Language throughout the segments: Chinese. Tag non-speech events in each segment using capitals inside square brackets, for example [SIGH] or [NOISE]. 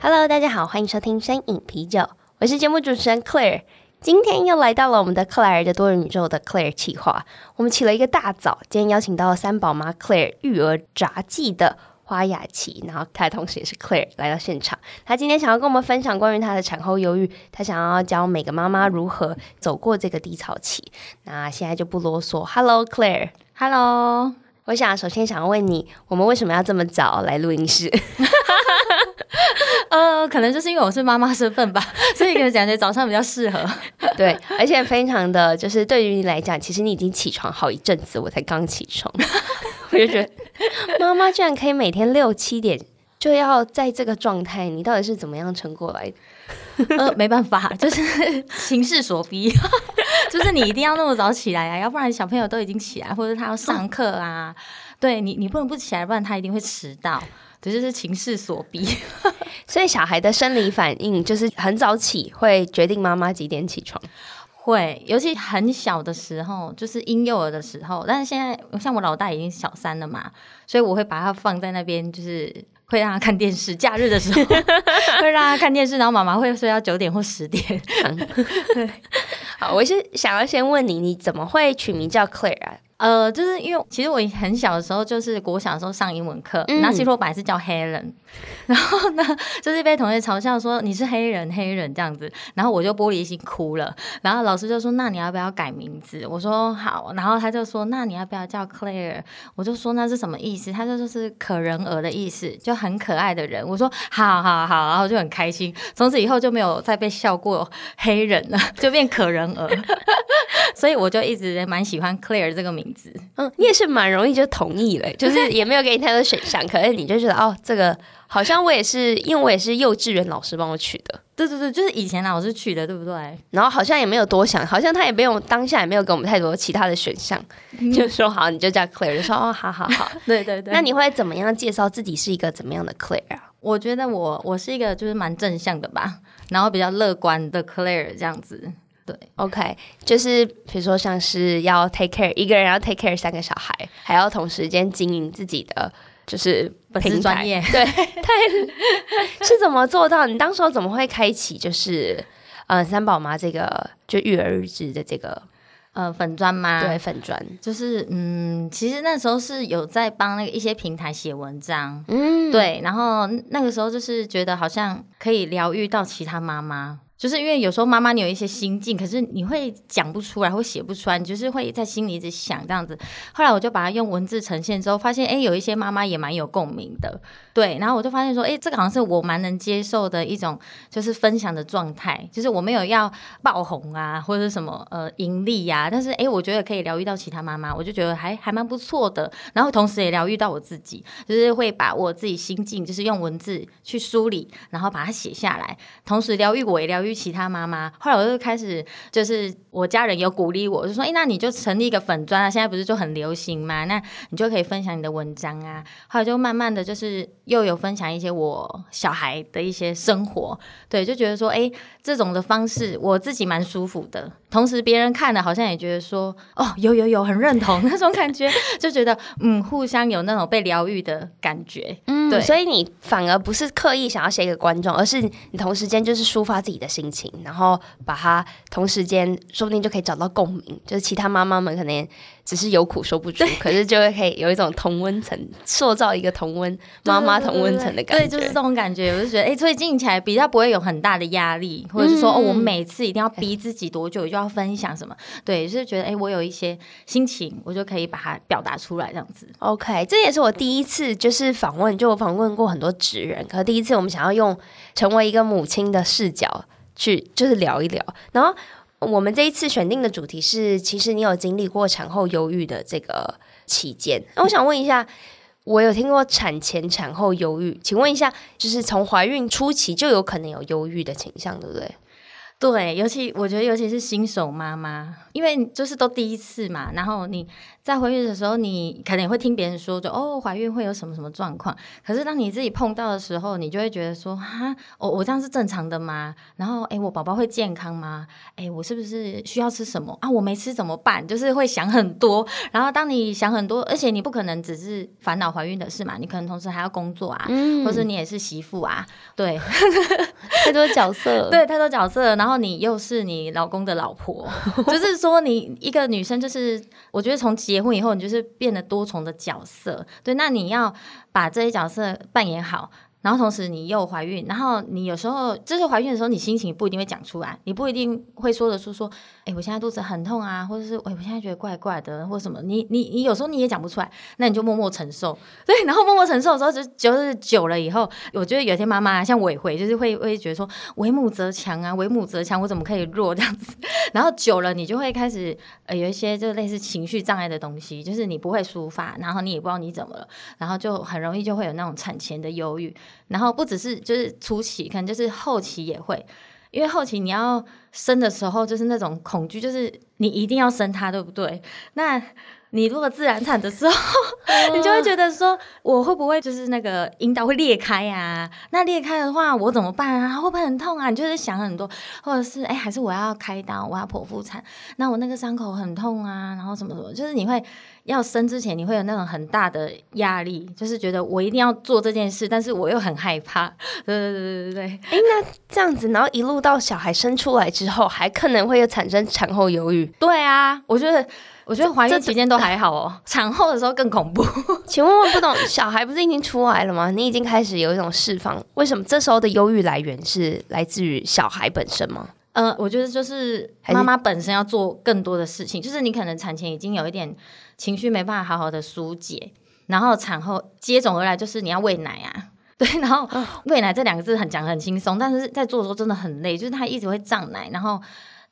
，Cheers！Hello，大家好，欢迎收听声饮啤酒，我是节目主持人 Claire。今天又来到了我们的克莱尔的多元宇宙的 Claire 企划，我们起了一个大早，今天邀请到了三宝妈 Claire 育儿杂技的花雅琪，然后她同时也是 Claire 来到现场。她今天想要跟我们分享关于她的产后忧郁，她想要教每个妈妈如何走过这个低潮期。那现在就不啰嗦，Hello Claire，Hello，我想首先想要问你，我们为什么要这么早来录音室？[LAUGHS] [LAUGHS] 呃，可能就是因为我是妈妈身份吧，[LAUGHS] 所以可能感觉早上比较适合。[LAUGHS] 对，而且非常的就是对于你来讲，其实你已经起床好一阵子，我才刚起床，我就觉得妈妈居然可以每天六七点就要在这个状态，你到底是怎么样撑过来的？呃，没办法，就是形势所逼，就是你一定要那么早起来啊，要不然小朋友都已经起来，或者他要上课啊，哦、对你，你不能不起来，不然他一定会迟到。这就是情势所逼，[LAUGHS] 所以小孩的生理反应就是很早起会决定妈妈几点起床，会，尤其很小的时候，就是婴幼儿的时候。但是现在像我老大已经小三了嘛，所以我会把他放在那边，就是会让他看电视。假日的时候 [LAUGHS] 会让他看电视，然后妈妈会睡到九点或十点。[LAUGHS] 对，好，我是想要先问你，你怎么会取名叫 Claire 啊？呃，就是因为其实我很小的时候，就是国小的时候上英文课，然后其实我本来是叫 Helen，然后呢，就是被同学嘲笑说你是黑人，黑人这样子，然后我就玻璃心哭了，然后老师就说那你要不要改名字？我说好，然后他就说那你要不要叫 Claire？我就说那是什么意思？他就说是可人儿的意思，就很可爱的人。我说好好好，然后就很开心，从此以后就没有再被笑过黑人了，就变可人儿。[LAUGHS] 所以我就一直也蛮喜欢 Claire 这个名字。嗯，你也是蛮容易就同意了，[LAUGHS] 就是也没有给你太多选项，可是你就觉得哦，这个好像我也是，因为我也是幼稚园老师帮我取的。对对对，就是以前老师取的，对不对？然后好像也没有多想，好像他也没有当下也没有给我们太多其他的选项，嗯、就说好你就叫 Claire，就说哦，好好好。[LAUGHS] 对对对。那你会怎么样介绍自己是一个怎么样的 Claire 啊？我觉得我我是一个就是蛮正向的吧，然后比较乐观的 Claire 这样子。对，OK，就是比如说像是要 take care 一个人要 take care 三个小孩，还要同时间经营自己的就是粉丝专业，对，太是怎么做到？你当时候怎么会开启就是呃三宝妈这个就育儿日志的这个呃粉砖吗？对，粉砖就是嗯，其实那时候是有在帮那个一些平台写文章，嗯，对，然后那个时候就是觉得好像可以疗愈到其他妈妈。就是因为有时候妈妈你有一些心境，可是你会讲不出来，或写不出来，你就是会在心里一直想这样子。后来我就把它用文字呈现之后，发现哎，有一些妈妈也蛮有共鸣的，对。然后我就发现说，哎，这个好像是我蛮能接受的一种，就是分享的状态。就是我没有要爆红啊，或者是什么呃盈利呀、但是哎，我觉得可以疗愈到其他妈妈，我就觉得还还蛮不错的。然后同时也疗愈到我自己，就是会把我自己心境，就是用文字去梳理，然后把它写下来，同时疗愈我也疗愈。其他妈妈，后来我就开始，就是我家人有鼓励我，就说：“哎，那你就成立一个粉砖啊，现在不是就很流行吗？那你就可以分享你的文章啊。”后来就慢慢的就是又有分享一些我小孩的一些生活，对，就觉得说：“哎，这种的方式我自己蛮舒服的。”同时别人看了好像也觉得说：“哦，有有有，很认同 [LAUGHS] 那种感觉。”就觉得嗯，互相有那种被疗愈的感觉。嗯，对，所以你反而不是刻意想要写给观众，而是你同时间就是抒发自己的心。心情，然后把它同时间，说不定就可以找到共鸣。就是其他妈妈们可能只是有苦说不出，可是就会可以有一种同温层，塑造一个同温妈妈同温层的感觉。对，就是这种感觉。我就觉得，哎，所以经营起来比较不会有很大的压力，或者是说，嗯、哦，我每次一定要逼自己多久就要分享什么。对，就是觉得，哎，我有一些心情，我就可以把它表达出来，这样子。OK，这也是我第一次就是访问，就我访问过很多职人，可是第一次我们想要用成为一个母亲的视角。去就是聊一聊，然后我们这一次选定的主题是，其实你有经历过产后忧郁的这个期间。那我想问一下，我有听过产前、产后忧郁，请问一下，就是从怀孕初期就有可能有忧郁的倾向，对不对？对，尤其我觉得，尤其是新手妈妈，因为就是都第一次嘛，然后你在怀孕的时候，你可能也会听别人说，就哦，怀孕会有什么什么状况。可是当你自己碰到的时候，你就会觉得说，哈，我我这样是正常的吗？然后，诶，我宝宝会健康吗？诶，我是不是需要吃什么啊？我没吃怎么办？就是会想很多。然后当你想很多，而且你不可能只是烦恼怀孕的事嘛，你可能同时还要工作啊，嗯、或者你也是媳妇啊，对，太多角色，对，太多角色，然后。然后你又是你老公的老婆，[LAUGHS] 就是说你一个女生，就是我觉得从结婚以后，你就是变得多重的角色。对，那你要把这些角色扮演好。然后同时你又怀孕，然后你有时候就是怀孕的时候，你心情不一定会讲出来，你不一定会说得出说，哎，我现在肚子很痛啊，或者是哎，我现在觉得怪怪的，或什么，你你你有时候你也讲不出来，那你就默默承受，[LAUGHS] 对，然后默默承受的时候，就就是久了以后，我觉得有些妈妈像我也会，就是会会觉得说，为母则强啊，为母则强，我怎么可以弱这样子？[LAUGHS] 然后久了，你就会开始呃有一些就类似情绪障碍的东西，就是你不会抒发，然后你也不知道你怎么了，然后就很容易就会有那种产前的忧郁。然后不只是就是初期，可能就是后期也会，因为后期你要生的时候，就是那种恐惧，就是你一定要生他，对不对？那。你如果自然产的时候，[LAUGHS] 你就会觉得说，我会不会就是那个阴道会裂开呀、那裂开的话，我怎么办啊？会不会很痛啊？你就是想很多，或者是哎，还是我要开刀，我要剖腹产？那我那个伤口很痛啊，然后什么什么，就是你会要生之前，你会有那种很大的压力，就是觉得我一定要做这件事，但是我又很害怕。对对对对对对。哎，那这样子，然后一路到小孩生出来之后，还可能会有产生产后忧郁。对啊，我觉得。我觉得怀孕期间都还好哦，产后的时候更恐怖。[LAUGHS] 请问我不懂，小孩不是已经出来了吗？你已经开始有一种释放，为什么这时候的忧郁来源是来自于小孩本身吗？呃，我觉得就是妈妈本身要做更多的事情，就是你可能产前已经有一点情绪没办法好好的疏解，然后产后接踵而来就是你要喂奶啊，对，[LAUGHS] 然后喂奶这两个字很讲很轻松，但是在做的时候真的很累，就是它一直会胀奶，然后。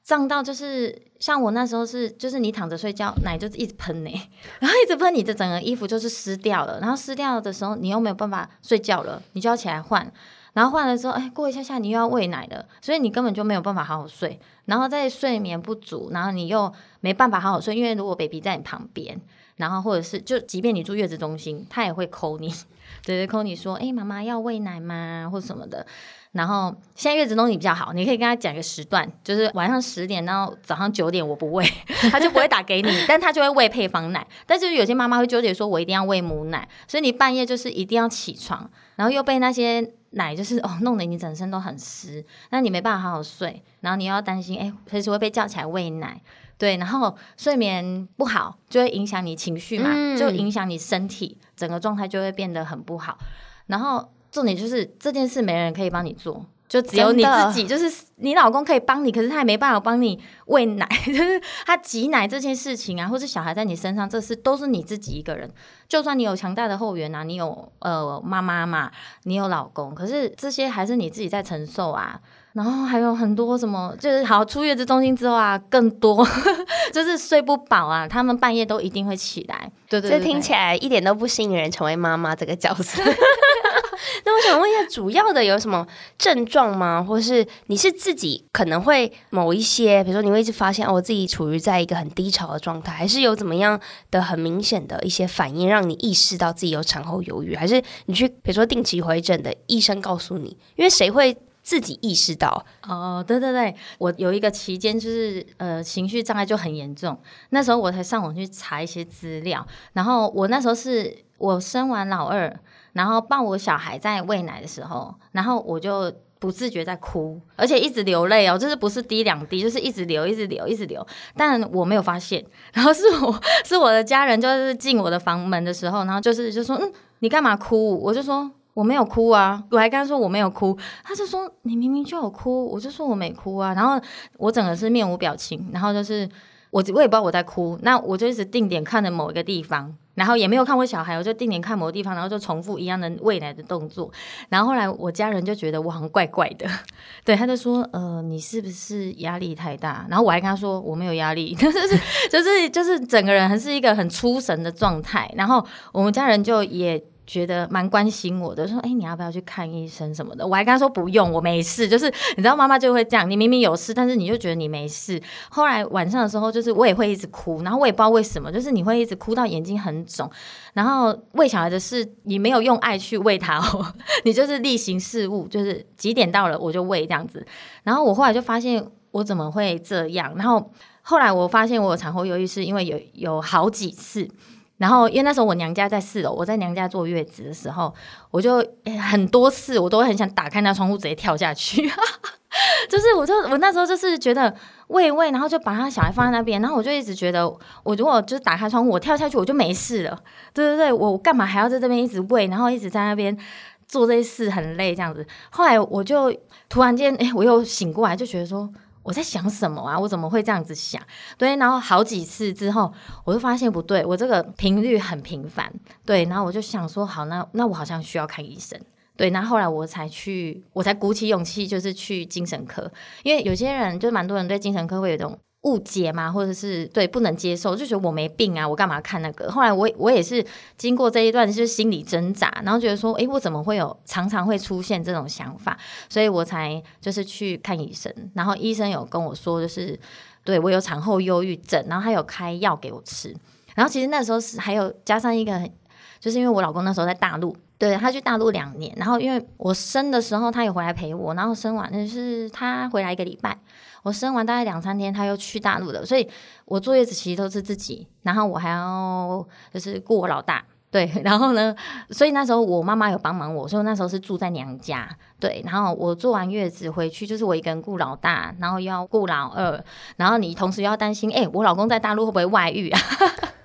胀到就是像我那时候是，就是你躺着睡觉，奶就一直喷呢，[LAUGHS] 然后一直喷，你的整个衣服就是湿掉了，然后湿掉的时候，你又没有办法睡觉了，你就要起来换，然后换了之后，哎，过一下下你又要喂奶了，所以你根本就没有办法好好睡，然后在睡眠不足，然后你又没办法好好睡，因为如果 baby 在你旁边，然后或者是就即便你住月子中心，他也会 call 你，[LAUGHS] 对对，call 你说，哎，妈妈要喂奶吗？或什么的。然后现在月子中心比较好，你可以跟他讲一个时段，就是晚上十点到早上九点，我不喂，[LAUGHS] 他就不会打给你，[LAUGHS] 但他就会喂配方奶。但是有些妈妈会纠结说，我一定要喂母奶，所以你半夜就是一定要起床，然后又被那些奶就是哦弄得你整身都很湿，那你没办法好好睡，然后你又要担心，哎，随时会被叫起来喂奶，对，然后睡眠不好就会影响你情绪嘛，嗯、就影响你身体，整个状态就会变得很不好，然后。重点就是这件事没人可以帮你做，就只有你自己。就是你老公可以帮你，可是他也没办法帮你喂奶，[LAUGHS] 就是他挤奶这件事情啊，或是小孩在你身上，这事都是你自己一个人。就算你有强大的后援啊，你有呃妈妈嘛，你有老公，可是这些还是你自己在承受啊。然后还有很多什么，就是好出月子中心之后啊，更多 [LAUGHS] 就是睡不饱啊，他们半夜都一定会起来。对对对，这听起来一点都不吸引人，成为妈妈这个角色。[LAUGHS] [LAUGHS] 那我想问一下，主要的有什么症状吗？或是你是自己可能会某一些，比如说你会一直发现哦，我自己处于在一个很低潮的状态，还是有怎么样的很明显的一些反应，让你意识到自己有产后忧郁？还是你去比如说定期回诊的医生告诉你？因为谁会自己意识到？哦，对对对，我有一个期间就是呃情绪障碍就很严重，那时候我才上网去查一些资料，然后我那时候是我生完老二。然后抱我小孩在喂奶的时候，然后我就不自觉在哭，而且一直流泪哦，就是不是滴两滴，就是一直流，一直流，一直流。但我没有发现，[LAUGHS] 然后是我是我的家人，就是进我的房门的时候，然后就是就说，嗯，你干嘛哭？我就说我没有哭啊，我还跟他说我没有哭，他就说你明明就有哭，我就说我没哭啊。然后我整个是面无表情，然后就是我我也不知道我在哭，那我就一直定点看着某一个地方。然后也没有看过小孩，我就定点看某个地方，然后就重复一样的喂奶的动作。然后后来我家人就觉得我好像怪怪的，[LAUGHS] 对，他就说：“呃，你是不是压力太大？”然后我还跟他说：“我没有压力，[LAUGHS] 就是就是就是整个人还是一个很出神的状态。”然后我们家人就也觉得蛮关心我的，说：“哎，你要不要去看医生什么的？”我还跟他说：“不用，我没事。”就是你知道，妈妈就会这样，你明明有事，但是你就觉得你没事。后来晚上的时候，就是我也会一直哭，然后我也不知道为什么，就是你会一直哭到眼睛很肿。然后喂小孩的事，你没有用爱去喂他哦，你就是例行事务，就是几点到了我就喂这样子。然后我后来就发现，我怎么会这样？然后后来我发现我有产后忧郁，是因为有有好几次。然后，因为那时候我娘家在四楼，我在娘家坐月子的时候，我就很多次我都很想打开那窗户直接跳下去，[LAUGHS] 就是我就我那时候就是觉得喂喂，然后就把他小孩放在那边，然后我就一直觉得，我如果就是打开窗户，我跳下去我就没事了，对对对，我干嘛还要在这边一直喂，然后一直在那边做这些事很累这样子。后来我就突然间，哎，我又醒过来，就觉得说。我在想什么啊？我怎么会这样子想？对，然后好几次之后，我就发现不对，我这个频率很频繁。对，然后我就想说，好，那那我好像需要看医生。对，那后来我才去，我才鼓起勇气，就是去精神科，因为有些人就蛮多人对精神科会有一种。误解嘛，或者是对不能接受，就觉得我没病啊，我干嘛看那个？后来我我也是经过这一段就是心理挣扎，然后觉得说，诶，我怎么会有常常会出现这种想法？所以我才就是去看医生，然后医生有跟我说，就是对我有产后忧郁症，然后他有开药给我吃，然后其实那时候是还有加上一个，就是因为我老公那时候在大陆，对，他去大陆两年，然后因为我生的时候他也回来陪我，然后生完就是他回来一个礼拜。我生完大概两三天，他又去大陆了，所以我坐月子其实都是自己，然后我还要就是顾我老大，对，[LAUGHS] 然后呢，所以那时候我妈妈有帮忙我，所以那时候是住在娘家，对，然后我坐完月子回去，就是我一个人顾老大，然后又要顾老二，然后你同时又要担心，哎，我老公在大陆会不会外遇啊？[LAUGHS]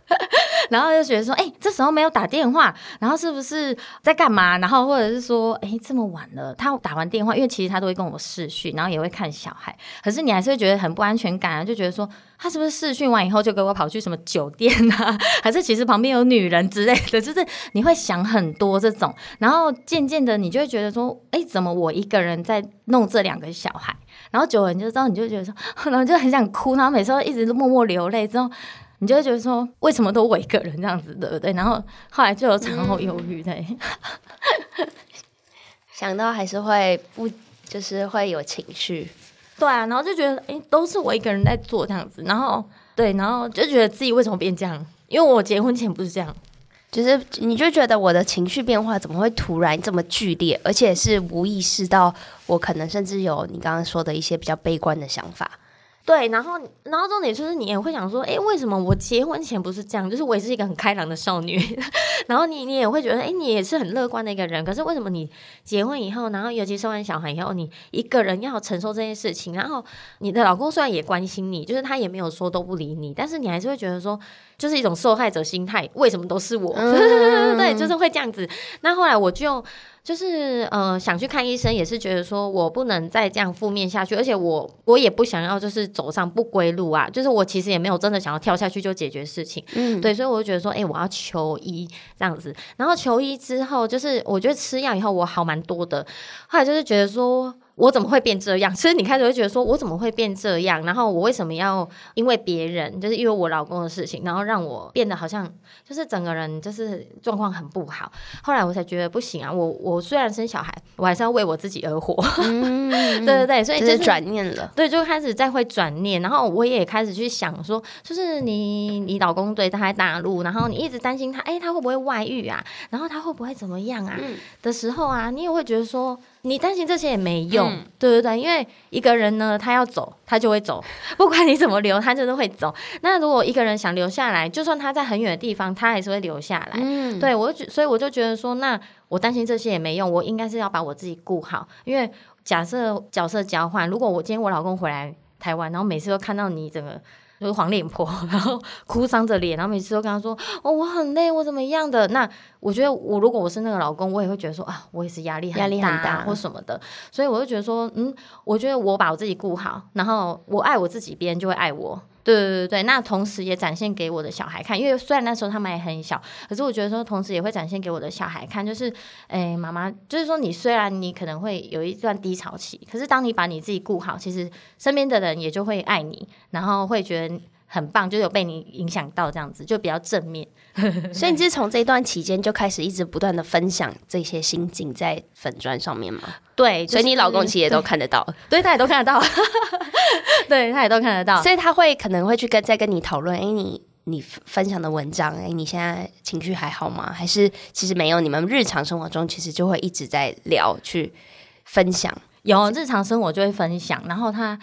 然后就觉得说，哎、这时候没有打电话，然后是不是在干嘛？然后或者是说，哎、这么晚了，他打完电话，因为其实他都会跟我视讯，然后也会看小孩，可是你还是会觉得很不安全感啊，就觉得说，他是不是视讯完以后就给我跑去什么酒店啊？[LAUGHS] 还是其实旁边有女人之类的？就是你会想很多这种，然后渐渐的你就会觉得说，哎、怎么我一个人在弄这两个小孩？然后久了你就知道，你就觉得说，[LAUGHS] 然后就很想哭，然后每次都一直默默流泪之后。你就会觉得说，为什么都我一个人这样子，对不对？然后后来就有产后忧郁，对，[LAUGHS] 想到还是会不，就是会有情绪，对啊，然后就觉得，哎，都是我一个人在做这样子，然后对，然后就觉得自己为什么变这样？因为我结婚前不是这样，就是你就觉得我的情绪变化怎么会突然这么剧烈，而且是无意识到我可能甚至有你刚刚说的一些比较悲观的想法。对，然后，然后重点就是你也会想说，哎，为什么我结婚前不是这样？就是我也是一个很开朗的少女，[LAUGHS] 然后你你也会觉得，哎，你也是很乐观的一个人。可是为什么你结婚以后，然后尤其生完小孩以后，你一个人要承受这件事情？然后你的老公虽然也关心你，就是他也没有说都不理你，但是你还是会觉得说，就是一种受害者心态，为什么都是我？[LAUGHS] 嗯、对，就是会这样子。那后来我就。就是呃想去看医生，也是觉得说我不能再这样负面下去，而且我我也不想要就是走上不归路啊。就是我其实也没有真的想要跳下去就解决事情，嗯，对，所以我就觉得说，哎、欸，我要求医这样子。然后求医之后，就是我觉得吃药以后我好蛮多的。后来就是觉得说。我怎么会变这样？其实你开始会觉得说，我怎么会变这样？然后我为什么要因为别人，就是因为我老公的事情，然后让我变得好像就是整个人就是状况很不好。后来我才觉得不行啊！我我虽然生小孩，我还是要为我自己而活。嗯、[LAUGHS] 对对对，所以就是转念了。对，就开始再会转念，然后我也开始去想说，就是你你老公对他在大陆，然后你一直担心他，哎，他会不会外遇啊？然后他会不会怎么样啊？嗯、的时候啊，你也会觉得说。你担心这些也没用，嗯、对对对，因为一个人呢，他要走，他就会走，[LAUGHS] 不管你怎么留，他就是会走。那如果一个人想留下来，就算他在很远的地方，他还是会留下来。嗯，对我就，所以我就觉得说，那我担心这些也没用，我应该是要把我自己顾好。因为假设角色交换，如果我今天我老公回来台湾，然后每次都看到你整个。就是黄脸婆，[LAUGHS] 然后哭丧着脸，然后每次都跟他说：“哦，我很累，我怎么样的？”那我觉得，我如果我是那个老公，我也会觉得说：“啊，我也是压力压力很大或什么的。”所以我就觉得说：“嗯，我觉得我把我自己顾好，然后我爱我自己，别人就会爱我。”对对对对，那同时也展现给我的小孩看，因为虽然那时候他们也很小，可是我觉得说，同时也会展现给我的小孩看，就是，哎，妈妈，就是说，你虽然你可能会有一段低潮期，可是当你把你自己顾好，其实身边的人也就会爱你，然后会觉得很棒，就有被你影响到这样子，就比较正面。[LAUGHS] 所以你是从这一段期间就开始一直不断的分享这些心境在粉砖上面吗？对，所以你老公其实也都看得到，[LAUGHS] 对，他也都看得到，[LAUGHS] 对，他也都看得到，所以他会可能会去跟再跟你讨论，哎，你你分享的文章，哎，你现在情绪还好吗？还是其实没有？你们日常生活中其实就会一直在聊去分享，有日常生活就会分享，然后他。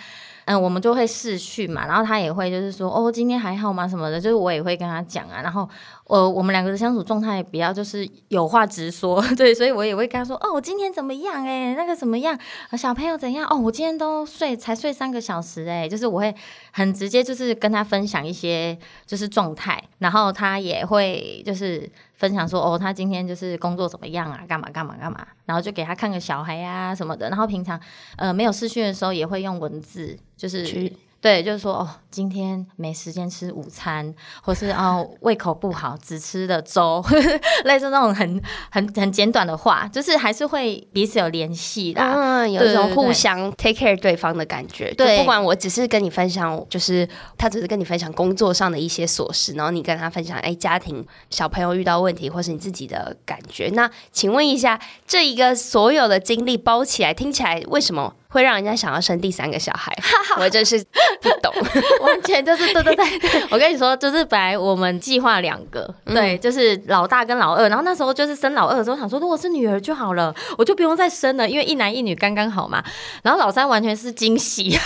嗯，我们就会视讯嘛，然后他也会就是说，哦，今天还好吗？什么的，就是我也会跟他讲啊，然后。呃，我们两个的相处状态比较就是有话直说，[LAUGHS] 对，所以我也会跟他说，哦，我今天怎么样？哎，那个怎么样？小朋友怎样？哦，我今天都睡才睡三个小时，哎，就是我会很直接，就是跟他分享一些就是状态，然后他也会就是分享说，哦，他今天就是工作怎么样啊？干嘛干嘛干嘛？然后就给他看个小孩啊什么的，然后平常呃没有视讯的时候也会用文字，就是。对，就是说哦，今天没时间吃午餐，或是哦胃口不好，只吃的粥，[LAUGHS] 类似那种很很很简短的话，就是还是会彼此有联系的，嗯，有一种互相 take care 对方的感觉。对，不管我只是跟你分享，就是他只是跟你分享工作上的一些琐事，然后你跟他分享，哎，家庭小朋友遇到问题，或是你自己的感觉。那请问一下，这一个所有的经历包起来，听起来为什么？会让人家想要生第三个小孩，[LAUGHS] 我真是不懂，[LAUGHS] 完全就是对对对。[LAUGHS] 我跟你说，就是本来我们计划两个，对，就是老大跟老二。然后那时候就是生老二的时候，想说如果是女儿就好了，我就不用再生了，因为一男一女刚刚好嘛。然后老三完全是惊喜，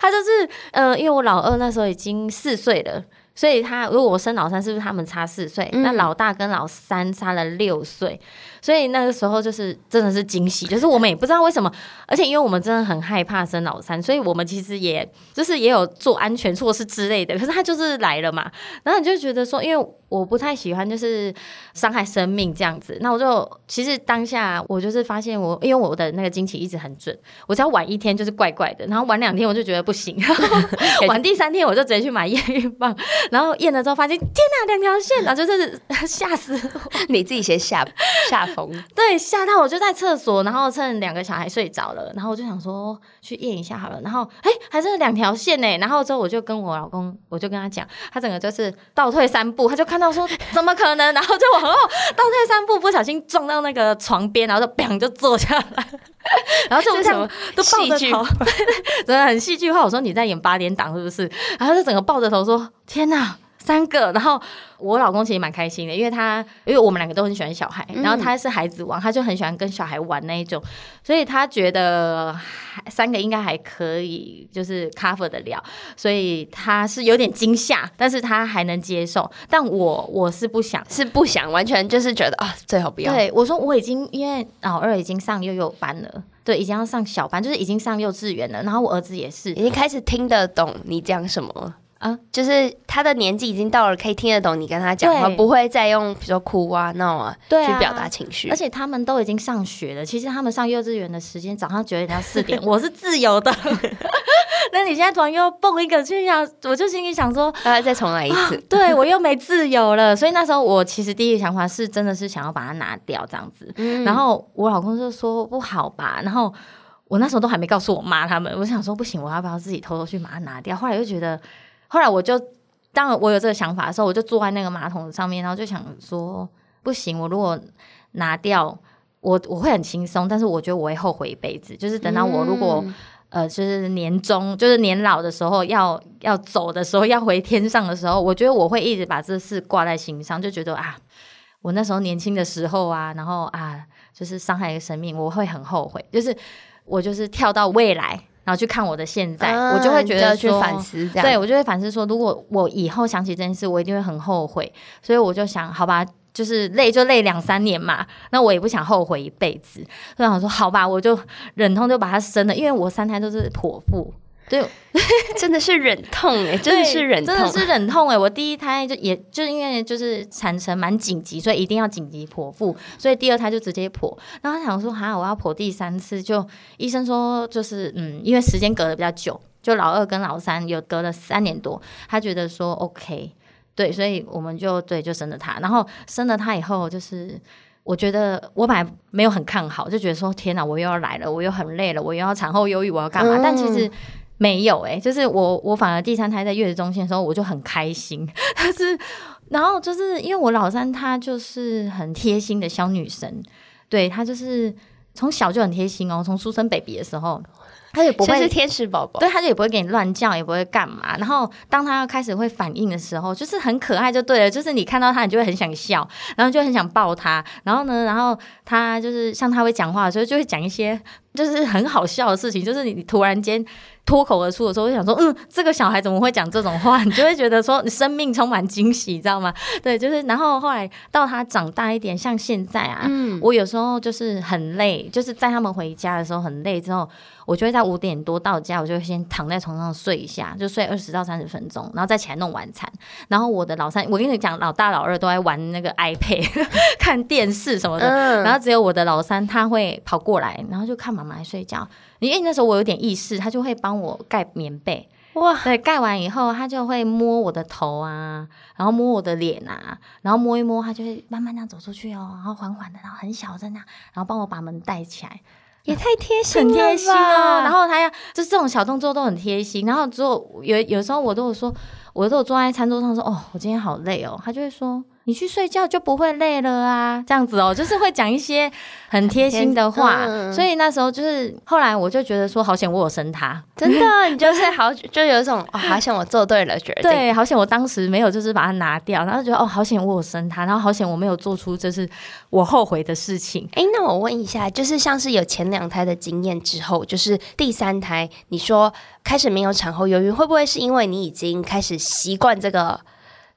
他就是呃，因为我老二那时候已经四岁了。所以他如果我生老三，是不是他们差四岁？那、嗯、老大跟老三差了六岁，所以那个时候就是真的是惊喜，[LAUGHS] 就是我们也不知道为什么，而且因为我们真的很害怕生老三，所以我们其实也就是也有做安全措施之类的。[LAUGHS] 可是他就是来了嘛，然后你就觉得说，因为。我不太喜欢就是伤害生命这样子，那我就其实当下我就是发现我，因为我的那个经期一直很准，我只要晚一天就是怪怪的，然后晚两天我就觉得不行，[LAUGHS] 晚第三天我就直接去买验孕棒，然后验了之后发现天哪，两条线，然后就是吓死我，你自己先吓吓疯，[LAUGHS] 对，吓到我就在厕所，然后趁两个小孩睡着了，然后我就想说去验一下好了，然后哎还是两条线呢，然后之后我就跟我老公，我就跟他讲，他整个就是倒退三步，他就看。到说怎么可能？然后就往后倒退三步，不小心撞到那个床边，然后就砰就坐下来，[LAUGHS] 然后就这样都抱着头，[LAUGHS] 真的很戏剧化。我说你在演八点档是不是？然后就整个抱着头说：“天哪！”三个，然后我老公其实蛮开心的，因为他因为我们两个都很喜欢小孩，然后他是孩子王，他就很喜欢跟小孩玩那一种，所以他觉得三个应该还可以，就是 cover 得了，所以他是有点惊吓，但是他还能接受。但我我是不想，是不想，完全就是觉得啊，最好不要。对，我说我已经因为老二已经上幼幼班了，对，已经要上小班，就是已经上幼稚园了，然后我儿子也是已经开始听得懂你讲什么。啊，就是他的年纪已经到了，可以听得懂你跟他讲话，不会再用比如说哭啊、闹啊，去表达情绪。而且他们都已经上学了，其实他们上幼稚园的时间早上九点到四点，[LAUGHS] 我是自由的。[LAUGHS] 那你现在突然又蹦一个去想？我就心里想说，呃，再重来一次。对，我又没自由了，所以那时候我其实第一个想法是真的是想要把它拿掉这样子。嗯、然后我老公就说不好吧，然后我那时候都还没告诉我妈他们，我想说不行，我要不要自己偷偷去把它拿掉？后来又觉得。后来我就，当我有这个想法的时候，我就坐在那个马桶上面，然后就想说，不行，我如果拿掉，我我会很轻松，但是我觉得我会后悔一辈子。就是等到我如果、嗯、呃，就是年终，就是年老的时候，要要走的时候，要回天上的时候，我觉得我会一直把这事挂在心上，就觉得啊，我那时候年轻的时候啊，然后啊，就是伤害一个生命，我会很后悔。就是我就是跳到未来。然后去看我的现在，啊、我就会觉得说，去反思这样，对，我就会反思说，如果我以后想起这件事，我一定会很后悔。所以我就想，好吧，就是累就累两三年嘛，那我也不想后悔一辈子。所以我想说，好吧，我就忍痛就把它生了，因为我三胎都是剖腹。对，[LAUGHS] 真的是忍痛哎，真的是忍痛，真的是忍痛哎！我第一胎就也就是因为就是产程蛮紧急，所以一定要紧急剖腹，所以第二胎就直接剖。然后他想说，哈，我要剖第三次，就医生说就是嗯，因为时间隔得比较久，就老二跟老三有隔了三年多，他觉得说 OK，对，所以我们就对就生了他。然后生了他以后，就是我觉得我本来没有很看好，就觉得说天哪，我又要来了，我又很累了，我又要产后忧郁，我要干嘛？嗯、但其实。没有哎、欸，就是我我反而第三胎在月子中心的时候，我就很开心，[LAUGHS] 但是然后就是因为我老三她就是很贴心的小女生，对她就是从小就很贴心哦，从出生 baby 的时候。他也不会是天使宝宝，对，他就也不会给你乱叫，也不会干嘛。然后当他要开始会反应的时候，就是很可爱，就对了。就是你看到他，你就会很想笑，然后就很想抱他。然后呢，然后他就是像他会讲话的时候，就会讲一些就是很好笑的事情。就是你突然间脱口而出的时候，我就想说，嗯，这个小孩怎么会讲这种话？你就会觉得说，你生命充满惊喜，你知道吗？[LAUGHS] 对，就是。然后后来到他长大一点，像现在啊，嗯，我有时候就是很累，就是在他们回家的时候很累之后。我就会在五点多到家，我就会先躺在床上睡一下，就睡二十到三十分钟，然后再起来弄晚餐。然后我的老三，我跟你讲，老大老二都在玩那个 iPad [LAUGHS] 看电视什么的，嗯、然后只有我的老三他会跑过来，然后就看妈妈睡觉。因为那时候我有点意识，他就会帮我盖棉被。哇，对，盖完以后他就会摸我的头啊，然后摸我的脸啊，然后摸一摸，他就会慢慢那样走出去哦，然后缓缓的，然后很小声啊，然后帮我把门带起来。也太贴心了，很贴心哦。然后他要，就是这种小动作都很贴心。然后之后有有时候我都有说，我都有坐在餐桌上说，哦，我今天好累哦。他就会说。你去睡觉就不会累了啊，这样子哦，就是会讲一些很贴心的话，嗯、所以那时候就是后来我就觉得说，好险我有生他，真的，[LAUGHS] 你就是好就有一种哦，好险我做对了决定，对，好险我当时没有就是把它拿掉，然后觉得哦，好险我有生他，然后好险我没有做出就是我后悔的事情。哎，那我问一下，就是像是有前两胎的经验之后，就是第三胎，你说开始没有产后忧郁，会不会是因为你已经开始习惯这个？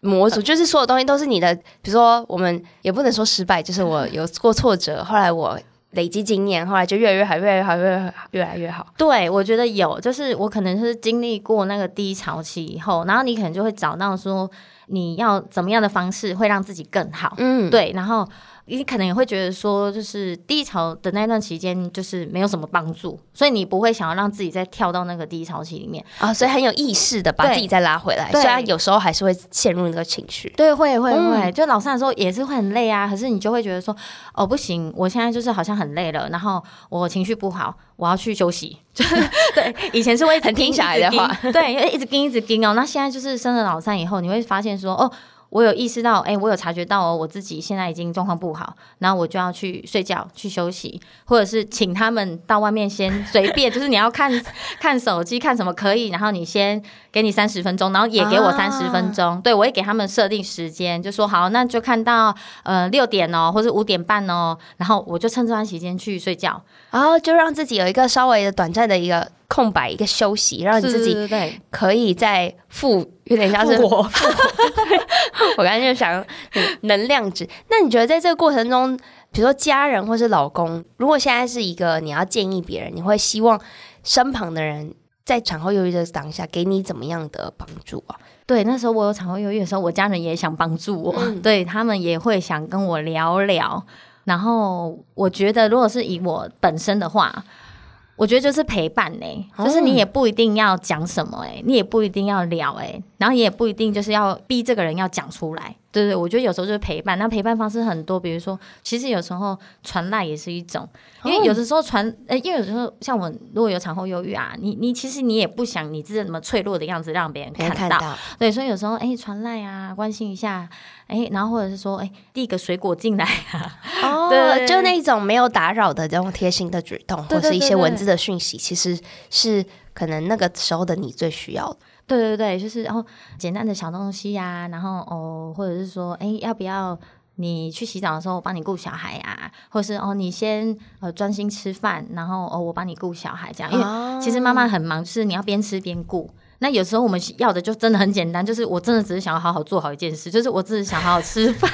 模组就是所有东西都是你的，比如说我们也不能说失败，就是我有过挫折，后来我累积经验，后来就越来越好，越来越好，越来越好，越来越好。对，我觉得有，就是我可能是经历过那个低潮期以后，然后你可能就会找到说你要怎么样的方式会让自己更好。嗯，对，然后。你可能也会觉得说，就是低潮的那段期间，就是没有什么帮助，所以你不会想要让自己再跳到那个低潮期里面啊，所以很有意识的把自己再拉回来。虽然有时候还是会陷入那个情绪，对，会会会，嗯、就老三的时候也是会很累啊。可是你就会觉得说，哦，不行，我现在就是好像很累了，然后我情绪不好，我要去休息。就 [LAUGHS] 对，以前是会很听小孩的话，对，因为一直盯一直盯哦。那现在就是生了老三以后，你会发现说，哦。我有意识到，哎、欸，我有察觉到哦，我自己现在已经状况不好，然后我就要去睡觉、去休息，或者是请他们到外面先随便，就是你要看 [LAUGHS] 看手机、看什么可以，然后你先给你三十分钟，然后也给我三十分钟，啊、对，我也给他们设定时间，就说好，那就看到呃六点哦，或者五点半哦，然后我就趁这段时间去睡觉，然后就让自己有一个稍微的短暂的一个。空白一个休息，让你自己可以再复，有点像是我。[LAUGHS] 我刚才就想能量值。那你觉得在这个过程中，比如说家人或是老公，如果现在是一个你要建议别人，你会希望身旁的人在产后忧郁的当下给你怎么样的帮助啊？对，那时候我有产后忧郁的时候，我家人也想帮助我，嗯、对他们也会想跟我聊聊。然后我觉得，如果是以我本身的话。我觉得就是陪伴呢、欸，就是你也不一定要讲什么哎、欸，你也不一定要聊哎、欸，然后也不一定就是要逼这个人要讲出来。对对，我觉得有时候就是陪伴。那陪伴方式很多，比如说，其实有时候传赖也是一种，因为有的时候传，呃，因为有时候像我如果有产后忧郁啊，你你其实你也不想你自己那么脆弱的样子让别人看到，看到对，所以有时候哎传赖啊，关心一下，哎，然后或者是说哎递个水果进来啊，哦，对，就那种没有打扰的这种贴心的举动，或是一些文字的讯息，其实是可能那个时候的你最需要的。对对对，就是然后简单的小东西呀、啊，然后哦，或者是说，哎，要不要你去洗澡的时候我帮你顾小孩呀、啊？或者是哦，你先呃专心吃饭，然后哦我帮你顾小孩这样。因为其实妈妈很忙，就是你要边吃边顾。那有时候我们要的就真的很简单，就是我真的只是想要好好做好一件事，就是我只是想好好吃饭，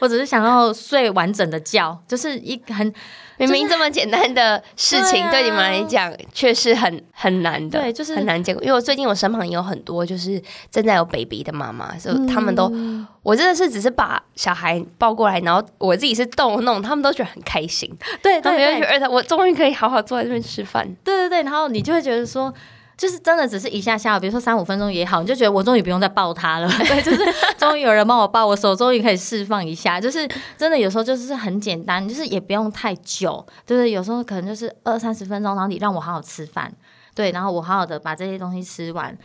我只是想要睡完整的觉，就是一很。明明这么简单的事情，对你们来讲却是很很难的，对，就是很难见。因为我最近我身旁也有很多就是正在有 baby 的妈妈，所以他们都，我真的是只是把小孩抱过来，然后我自己是逗弄，他们都觉得很开心。对，他们就觉得我终于可以好好坐在这边吃饭。对对对，然后你就会觉得说。就是真的只是一下下，比如说三五分钟也好，你就觉得我终于不用再抱他了，[LAUGHS] 对，就是终于有人帮我抱，我手终于可以释放一下。就是真的有时候就是很简单，就是也不用太久，就是有时候可能就是二三十分钟，然后你让我好好吃饭。对，然后我好好的把这些东西吃完，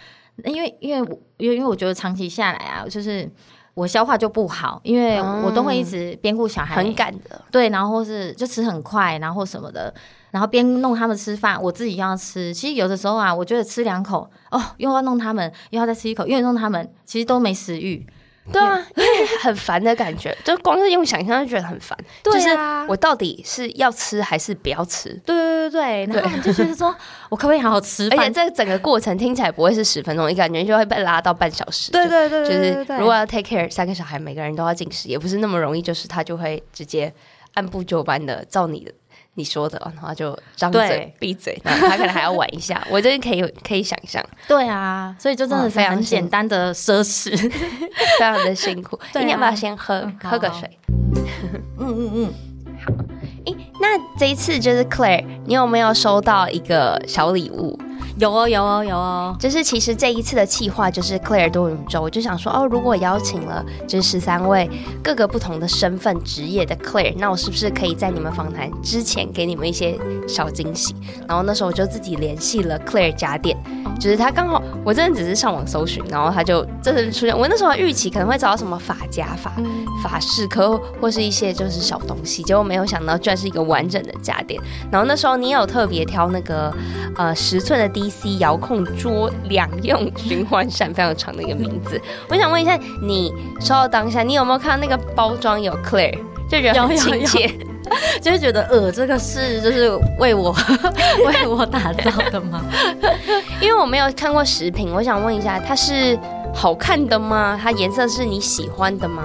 因为因为我因为因为我觉得长期下来啊，就是我消化就不好，因为我都会一直边顾小孩，很赶的，对，然后或是就吃很快，然后什么的。然后边弄他们吃饭，我自己又要吃。其实有的时候啊，我觉得吃两口哦，又要弄他们，又要再吃一口，又要弄他们，其实都没食欲。对啊，因为 [LAUGHS] 很烦的感觉，就光是用想象就觉得很烦。对啊，就是我到底是要吃还是不要吃？对对对对，然后就觉得说，[LAUGHS] 我可不可以好好吃饭？而且这整个过程听起来不会是十分钟，你感觉就会被拉到半小时。对对对，就是如果要 take care 三个小孩，每个人都要进食，也不是那么容易。就是他就会直接按部就班的照你的。你说的，然后就张嘴闭嘴，然后他可能还要玩一下，我这个可以可以想象。[LAUGHS] 对啊，所以就真的非常简单的奢侈，[LAUGHS] 非常的辛苦。啊、你要不要先喝、嗯、喝个水？[LAUGHS] 嗯嗯嗯，好。诶，那这一次就是 Claire，你有没有收到一个小礼物？有哦，有哦，有哦，就是其实这一次的企划就是 Claire 多宇宙，我就想说哦，如果邀请了这十三位各个不同的身份职业的 Claire，那我是不是可以在你们访谈之前给你们一些小惊喜？然后那时候我就自己联系了 Claire 家电，就是他刚好我真的只是上网搜寻，然后他就真的出现。我那时候预期可能会找到什么发夹、发发饰科或是一些就是小东西，结果没有想到居然是一个完整的家电。然后那时候你有特别挑那个呃十寸的 D。DC 遥控桌两用循环扇，非常长的一个名字。[LAUGHS] 我想问一下，你收到当下，你有没有看到那个包装有 Claire，就觉得很亲切，[LAUGHS] 就是觉得呃，这个是就是为我 [LAUGHS] 为我打造的吗？因为我没有看过食品，我想问一下，它是好看的吗？它颜色是你喜欢的吗？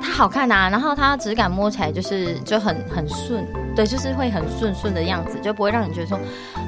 它好看啊，然后它质感摸起来就是就很很顺。对，就是会很顺顺的样子，就不会让你觉得说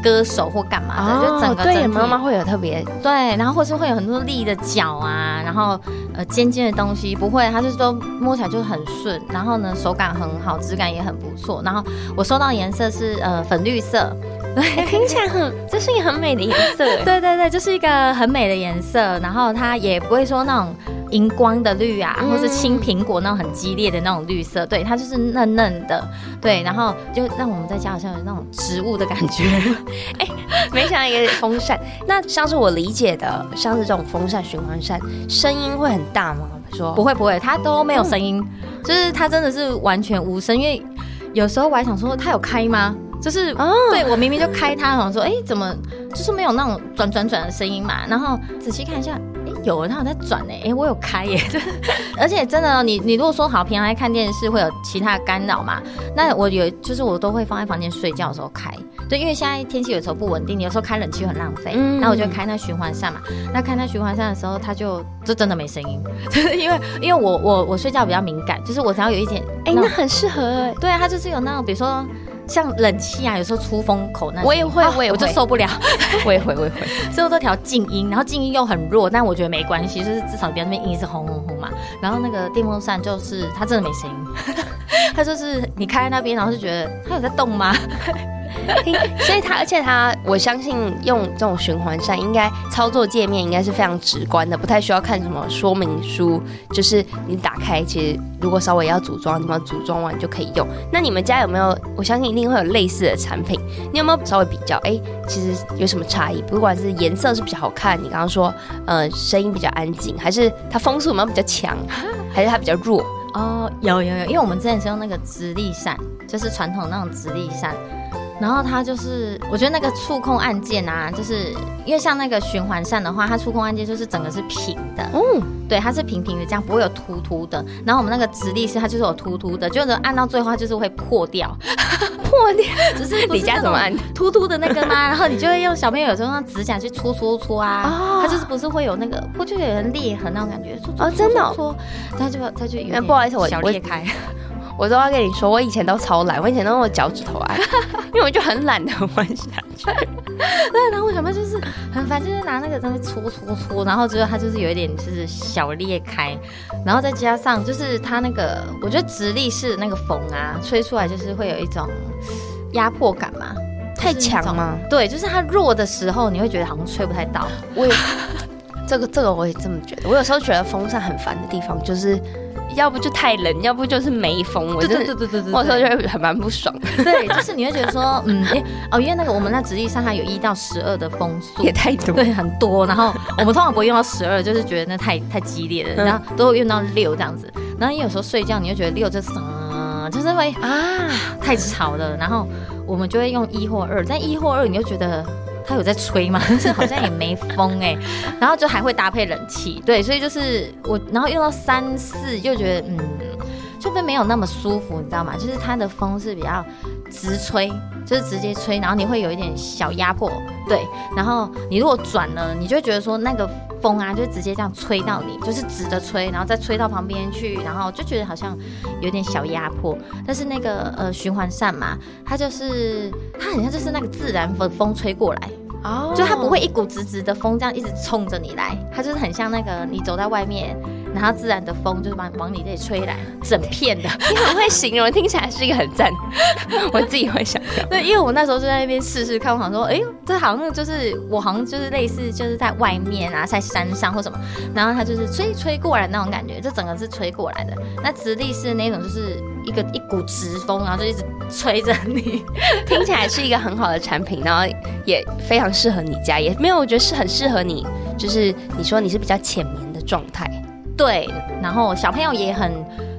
割手或干嘛的，哦、就整个整体。对，妈妈会有特别对，然后或是会有很多立的角啊，然后呃尖尖的东西不会，它就是都摸起来就是很顺，然后呢手感很好，质感也很不错。然后我收到颜色是呃粉绿色，对，[LAUGHS] 听起来很，这是一个很美的颜色。[LAUGHS] 对对对，就是一个很美的颜色，然后它也不会说那种。荧光的绿啊，或是青苹果那种很激烈的那种绿色，对，它就是嫩嫩的，对，然后就让我们在家好像有那种植物的感觉。[LAUGHS] 哎、欸，没想到一个风扇，那像是我理解的，像是这种风扇循环扇，声音会很大吗？说不会不会，它都没有声音，嗯、就是它真的是完全无声。因为有时候我还想说，它有开吗？就是，哦、对我明明就开它，想说，哎、欸，怎么就是没有那种转转转的声音嘛？然后仔细看一下。有，它有在转呢。哎，我有开耶，[LAUGHS] 而且真的，你你如果说好，平常来看电视会有其他干扰嘛？那我有，就是我都会放在房间睡觉的时候开。对，因为现在天气有时候不稳定，你有时候开冷气很浪费。嗯，那我就开那循环扇嘛。那开那循环扇的时候，它就就 [LAUGHS] 真的没声音，就 [LAUGHS] 是因为因为我我我睡觉比较敏感，就是我只要有一点，哎，那很适合哎。对啊，它就是有那种，比如说。像冷气啊，有时候出风口那，我也会，我也会，我就受不了，[LAUGHS] 我也会，我也会，所以我都调静音，然后静音又很弱，但我觉得没关系，就是至少别那边音是轰轰轰嘛。然后那个电风扇就是它真的没声音，[LAUGHS] 它就是你开在那边，然后就觉得它有在动吗？所以它，而且它，我相信用这种循环扇，应该操作界面应该是非常直观的，不太需要看什么说明书。就是你打开，其实如果稍微要组装的地方，组装完就可以用。那你们家有没有？我相信一定会有类似的产品。你有没有稍微比较？哎、其实有什么差异？不管是颜色是比较好看，你刚刚说，呃，声音比较安静，还是它风速有没有比较强，[LAUGHS] 还是它比较弱？哦，有有有，因为我们之前是用那个直立扇，就是传统那种直立扇。然后它就是，我觉得那个触控按键啊，就是因为像那个循环扇的话，它触控按键就是整个是平的，嗯，对，它是平平的，这样不会有凸凸的。然后我们那个直立式它就是有凸凸的，就是按到最后它就是会破掉，[LAUGHS] 破掉，[LAUGHS] 只是你家怎么按凸凸的那个吗？然后你就会用小朋友有时候用指甲去戳戳戳啊，哦、它就是不是会有那个，不就有人裂痕那种感觉？戳戳戳戳，哦，真的、哦，搓，它就它就不好意思，我小裂开。我都要跟你说，我以前都超懒，我以前都用脚趾头按，[LAUGHS] 因为我就很懒得弯下去。[LAUGHS] 对，然后我小妹就是很烦，就是拿那个东西搓搓搓，然后觉得它就是有一点就是小裂开，然后再加上就是它那个，我觉得直立式的那个风啊，吹出来就是会有一种压迫感嘛，太强吗？对，就是它弱的时候，你会觉得好像吹不太到。我 [LAUGHS] 也这个这个我也这么觉得，我有时候觉得风扇很烦的地方就是。要不就太冷，要不就是没风。我对对对对对对，我说就会很蛮不爽。对，就是你会觉得说，嗯，哎、欸，哦，因为那个我们那直立上它有一到十二的风速，也太多，对，很多。然后我们通常不会用到十二，就是觉得那太太激烈了，然后都会用到六这样子。然后你有时候睡觉，你就觉得六就是嗯，就是会啊太吵了。然后我们就会用一或二，但一或二你就觉得。它有在吹吗？[LAUGHS] 好像也没风哎、然后就还会搭配冷气，对，所以就是我，然后用到三四就觉得嗯，就会没有那么舒服，你知道吗？就是它的风是比较直吹，就是直接吹，然后你会有一点小压迫，对，然后你如果转了，你就会觉得说那个风啊，就直接这样吹到你，就是直着吹，然后再吹到旁边去，然后就觉得好像有点小压迫。但是那个呃循环扇嘛，它就是它很像就是那个自然风风吹过来。哦，oh. 就它不会一股直直的风这样一直冲着你来，它就是很像那个你走在外面，然后自然的风就是把往你这里吹来，整片的。你很会形容，听起来是一个很赞，我自己会想象。对，因为我那时候就在那边试试看，我想说，哎呦，这好像就是我好像就是类似就是在外面啊，在山上或什么，然后它就是吹吹过来那种感觉，这整个是吹过来的。那直立式那种就是。一个一股直风，然后就一直吹着你，[LAUGHS] 听起来是一个很好的产品，然后也非常适合你家，也没有我觉得是很适合你，就是你说你是比较浅眠的状态，对，然后小朋友也很。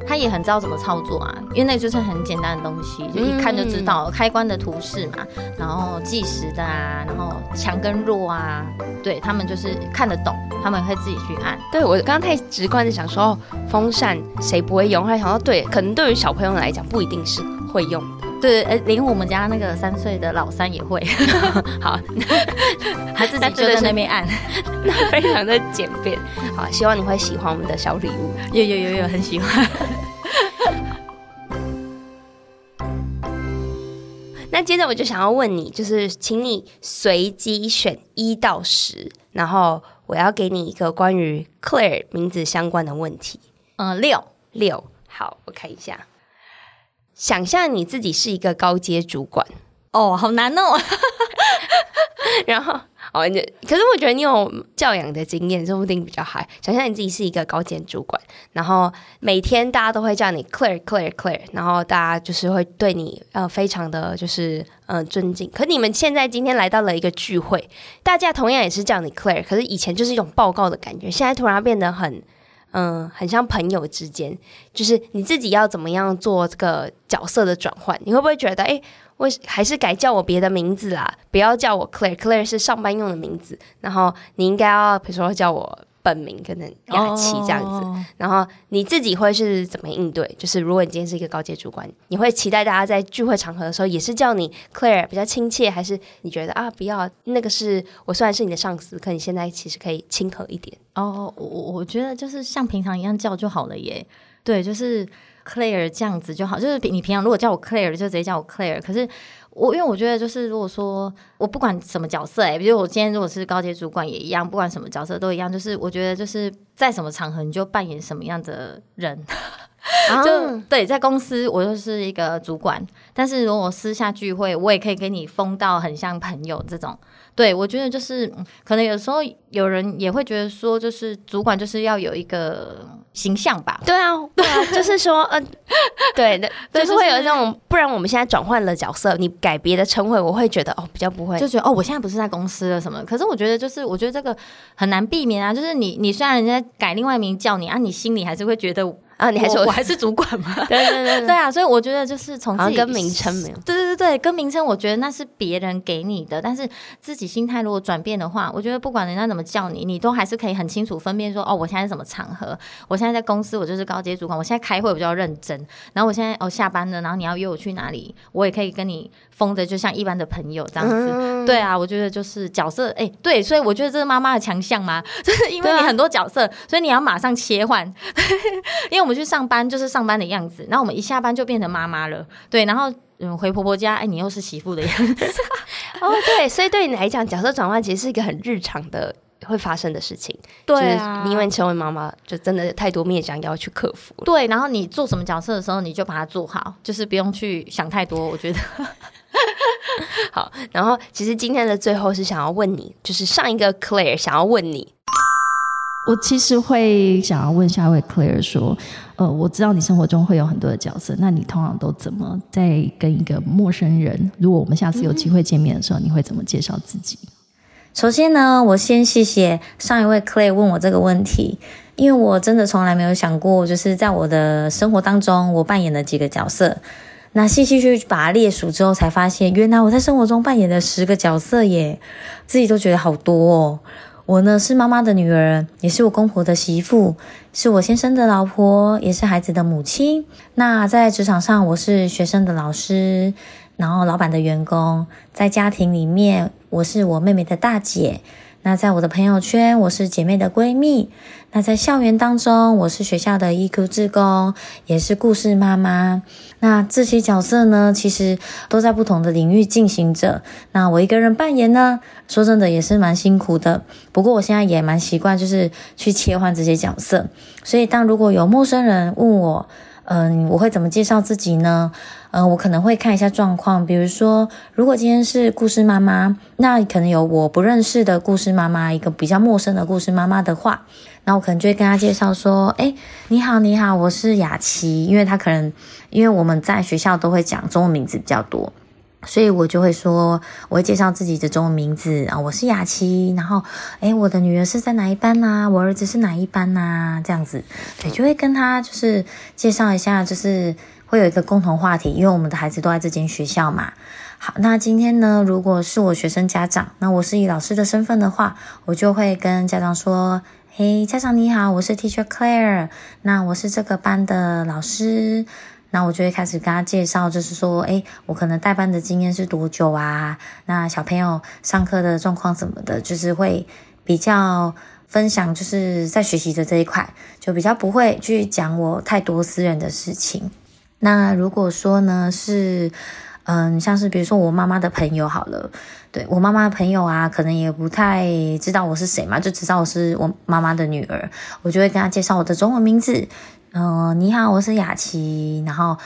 他也很知道怎么操作啊，因为那就是很简单的东西，就一看就知道开关的图示嘛，然后计时的啊，然后强跟弱啊，对他们就是看得懂，他们会自己去按。对，我刚刚太直观的想说，风扇谁不会用？后想到，对，可能对于小朋友来讲不一定是会用的。对，呃，连我们家那个三岁的老三也会。[LAUGHS] 好，[LAUGHS] 他自己就在那边按，那非常的简便。好，希望你会喜欢我们的小礼物。有有有有，很喜欢。[LAUGHS] 那接着我就想要问你，就是请你随机选一到十，然后我要给你一个关于 Claire 名字相关的问题。嗯，六六。好，我看一下。想象你自己是一个高阶主管哦，好难哦。[LAUGHS] 然后哦，可是我觉得你有教养的经验，说不定比较好。想象你自己是一个高阶主管，然后每天大家都会叫你 Claire Claire Claire，然后大家就是会对你呃非常的就是嗯、呃、尊敬。可你们现在今天来到了一个聚会，大家同样也是叫你 Claire，可是以前就是一种报告的感觉，现在突然变得很。嗯，很像朋友之间，就是你自己要怎么样做这个角色的转换？你会不会觉得，哎，我还是改叫我别的名字啦？不要叫我 Claire，Claire 是上班用的名字。然后你应该要，比如说叫我。本名可能雅琪这样子，oh. 然后你自己会是怎么应对？就是如果你今天是一个高阶主管，你会期待大家在聚会场合的时候也是叫你 Claire 比较亲切，还是你觉得啊不要那个是我虽然是你的上司，可你现在其实可以亲和一点哦。我、oh, 我觉得就是像平常一样叫就好了耶。对，就是 Claire 这样子就好。就是你平常如果叫我 Claire，就直接叫我 Claire。可是。我因为我觉得就是如果说我不管什么角色哎、比如我今天如果是高阶主管也一样，不管什么角色都一样，就是我觉得就是在什么场合你就扮演什么样的人，[LAUGHS] 就对，在公司我就是一个主管，但是如果我私下聚会，我也可以跟你疯到很像朋友这种。对，我觉得就是可能有时候有人也会觉得说，就是主管就是要有一个形象吧。对啊，对啊，就是说，嗯、呃，对的，[LAUGHS] 就是会有这种，不然我们现在转换了角色，你改别的称谓，我会觉得哦，比较不会，就觉得哦，我现在不是在公司了什么。可是我觉得就是，我觉得这个很难避免啊。就是你，你虽然人家改另外一名叫你啊，你心里还是会觉得。啊，你还是我，我还是主管吗？[LAUGHS] 对对对对啊！所以我觉得就是从自己跟名称没有，对对对对，跟名称，我觉得那是别人给你的，但是自己心态如果转变的话，我觉得不管人家怎么叫你，你都还是可以很清楚分辨说，哦，我现在是什么场合，我现在在公司，我就是高阶主管，我现在开会比较认真，然后我现在哦下班了，然后你要约我去哪里，我也可以跟你疯的就像一般的朋友这样子。嗯、对啊，我觉得就是角色，哎，对，所以我觉得这是妈妈的强项嘛，[LAUGHS] 就是因为你很多角色，啊、所以你要马上切换，因 [LAUGHS] 为我们去上班就是。上班的样子，然后我们一下班就变成妈妈了，对，然后嗯回婆婆家，哎，你又是媳妇的样子，[LAUGHS] 哦，对，所以对你来讲，角色转换其实是一个很日常的会发生的事情，对啊，就是因为你成为妈妈，就真的太多面向要去克服，对，然后你做什么角色的时候，你就把它做好，就是不用去想太多，我觉得 [LAUGHS] 好。然后其实今天的最后是想要问你，就是上一个 Claire 想要问你。我其实会想要问下一位 Claire 说，呃，我知道你生活中会有很多的角色，那你通常都怎么在跟一个陌生人，如果我们下次有机会见面的时候，你会怎么介绍自己？首先呢，我先谢谢上一位 Claire 问我这个问题，因为我真的从来没有想过，就是在我的生活当中，我扮演了几个角色。那细细去把它列数之后，才发现原来我在生活中扮演了十个角色耶，自己都觉得好多哦。我呢是妈妈的女儿，也是我公婆的媳妇，是我先生的老婆，也是孩子的母亲。那在职场上，我是学生的老师，然后老板的员工。在家庭里面，我是我妹妹的大姐。那在我的朋友圈，我是姐妹的闺蜜；那在校园当中，我是学校的 EQ 志工，也是故事妈妈。那这些角色呢，其实都在不同的领域进行着。那我一个人扮演呢，说真的也是蛮辛苦的。不过我现在也蛮习惯，就是去切换这些角色。所以当如果有陌生人问我，嗯，我会怎么介绍自己呢？嗯，我可能会看一下状况，比如说，如果今天是故事妈妈，那可能有我不认识的故事妈妈，一个比较陌生的故事妈妈的话，那我可能就会跟她介绍说，哎，你好，你好，我是雅琪，因为她可能，因为我们在学校都会讲中文名字比较多。所以我就会说，我会介绍自己的中文名字啊，我是雅琪，然后，诶，我的女儿是在哪一班呐？我儿子是哪一班呐？这样子，对，就会跟他就是介绍一下，就是会有一个共同话题，因为我们的孩子都在这间学校嘛。好，那今天呢，如果是我学生家长，那我是以老师的身份的话，我就会跟家长说，嘿，家长你好，我是 Teacher Claire，那我是这个班的老师。那我就会开始跟他介绍，就是说，诶，我可能代班的经验是多久啊？那小朋友上课的状况怎么的？就是会比较分享，就是在学习的这一块，就比较不会去讲我太多私人的事情。那如果说呢，是，嗯，像是比如说我妈妈的朋友好了，对，我妈妈的朋友啊，可能也不太知道我是谁嘛，就知道我是我妈妈的女儿，我就会跟他介绍我的中文名字。嗯、你好，我是雅琪，然后、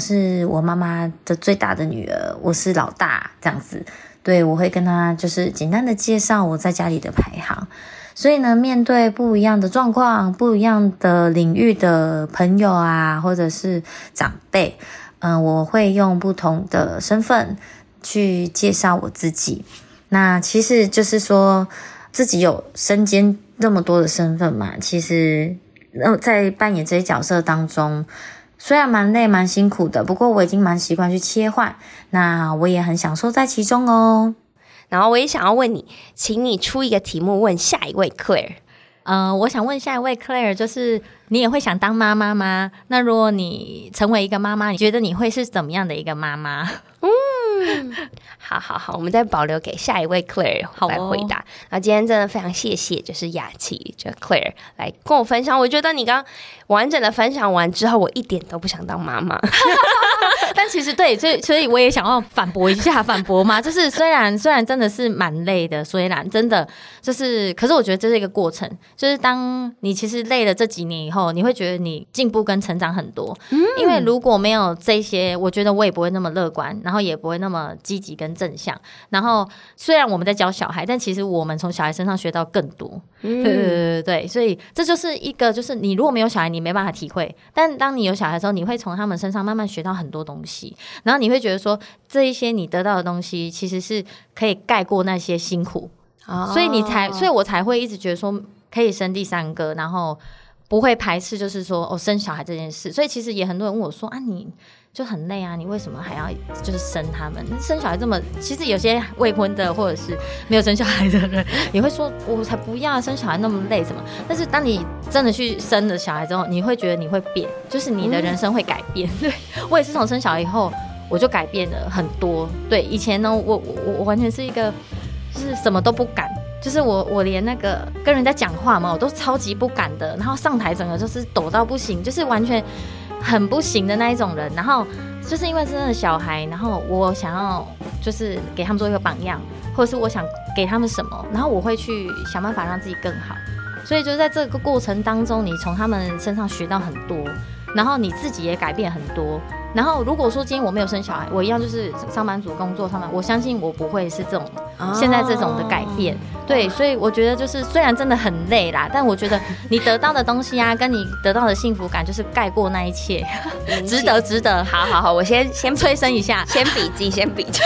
是我妈妈的最大的女儿，我是老大，这样子。对，我会跟她就是简单的介绍我在家里的排行。所以呢，面对不一样的状况、不一样的领域的朋友啊，或者是长辈，嗯、我会用不同的身份去介绍我自己。那其实就是说自己有身兼那么多的身份嘛，其实。那在扮演这些角色当中，虽然蛮累蛮辛苦的，不过我已经蛮习惯去切换，那我也很享受在其中哦。然后我也想要问你，请你出一个题目问下一位 Claire。呃，我想问下一位 Claire，就是你也会想当妈妈吗？那如果你成为一个妈妈，你觉得你会是怎么样的一个妈妈？[LAUGHS] 嗯，好好好，我们再保留给下一位 Claire 来回答。那、哦、今天真的非常谢谢，就是雅琪，就 Claire 来跟我分享。我觉得你刚完整的分享完之后，我一点都不想当妈妈。[LAUGHS] 但其实对，所以所以我也想要反驳一下，反驳嘛，[LAUGHS] 就是虽然虽然真的是蛮累的，虽然真的就是，可是我觉得这是一个过程，就是当你其实累了这几年以后，你会觉得你进步跟成长很多。嗯，因为如果没有这些，我觉得我也不会那么乐观，然后也不会那么积极跟正向。然后虽然我们在教小孩，但其实我们从小孩身上学到更多。嗯，对对对对，所以这就是一个，就是你如果没有小孩，你没办法体会；但当你有小孩的时候，你会从他们身上慢慢学到很多东西。然后你会觉得说，这一些你得到的东西，其实是可以盖过那些辛苦。哦，所以你才，所以我才会一直觉得说，可以生第三个，然后不会排斥，就是说哦，生小孩这件事。所以其实也很多人问我说啊，你。就很累啊，你为什么还要就是生他们？生小孩这么，其实有些未婚的或者是没有生小孩的人也会说，我才不要生小孩那么累什么？但是当你真的去生了小孩之后，你会觉得你会变，就是你的人生会改变。[LAUGHS] 对，我也是从生小孩以后，我就改变了很多。对，以前呢，我我我完全是一个就是什么都不敢，就是我我连那个跟人家讲话嘛，我都超级不敢的，然后上台整个就是抖到不行，就是完全。很不行的那一种人，然后就是因为真的小孩，然后我想要就是给他们做一个榜样，或者是我想给他们什么，然后我会去想办法让自己更好。所以就在这个过程当中，你从他们身上学到很多，然后你自己也改变很多。然后如果说今天我没有生小孩，我一样就是上班族工作上班，我相信我不会是这种现在这种的改变。哦、对，所以我觉得就是虽然真的很累啦，但我觉得你得到的东西啊，跟你得到的幸福感，就是盖过那一切，[LAUGHS] 值得，值得。好好好，我先先 [LAUGHS] 催生一下，先笔记，先笔记。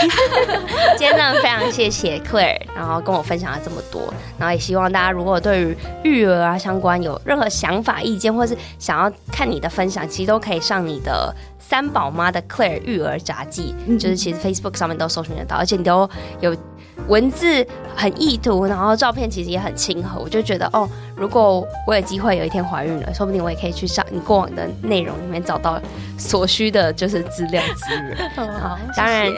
[LAUGHS] 今天呢，非常谢谢 Claire，然后跟我分享了这么多，然后也希望大家如果对于育儿啊相关有任何想法、意见，或是想要看你的分享，其实都可以上你的。三宝妈的 Claire 育儿杂记，嗯、就是其实 Facebook 上面都搜寻得到，而且你都有文字很意图，然后照片其实也很亲和，我就觉得哦，如果我有机会有一天怀孕了，说不定我也可以去上你过往的内容里面找到所需的就是资料资源。[LAUGHS] 好，当然，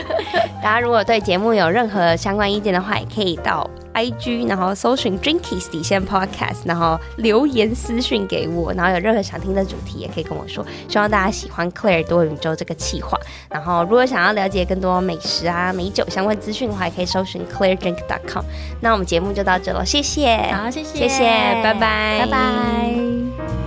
[LAUGHS] 大家如果对节目有任何相关意见的话，也可以到。IG，然后搜寻 Drinkies 底线 Podcast，然后留言私讯给我，然后有任何想听的主题也可以跟我说。希望大家喜欢 Claire 多宇宙这个企划。然后如果想要了解更多美食啊、美酒相关资讯的话，也可以搜寻 ClaireDrink.com。那我们节目就到这了，谢谢，好，谢谢，谢谢，拜拜，拜拜。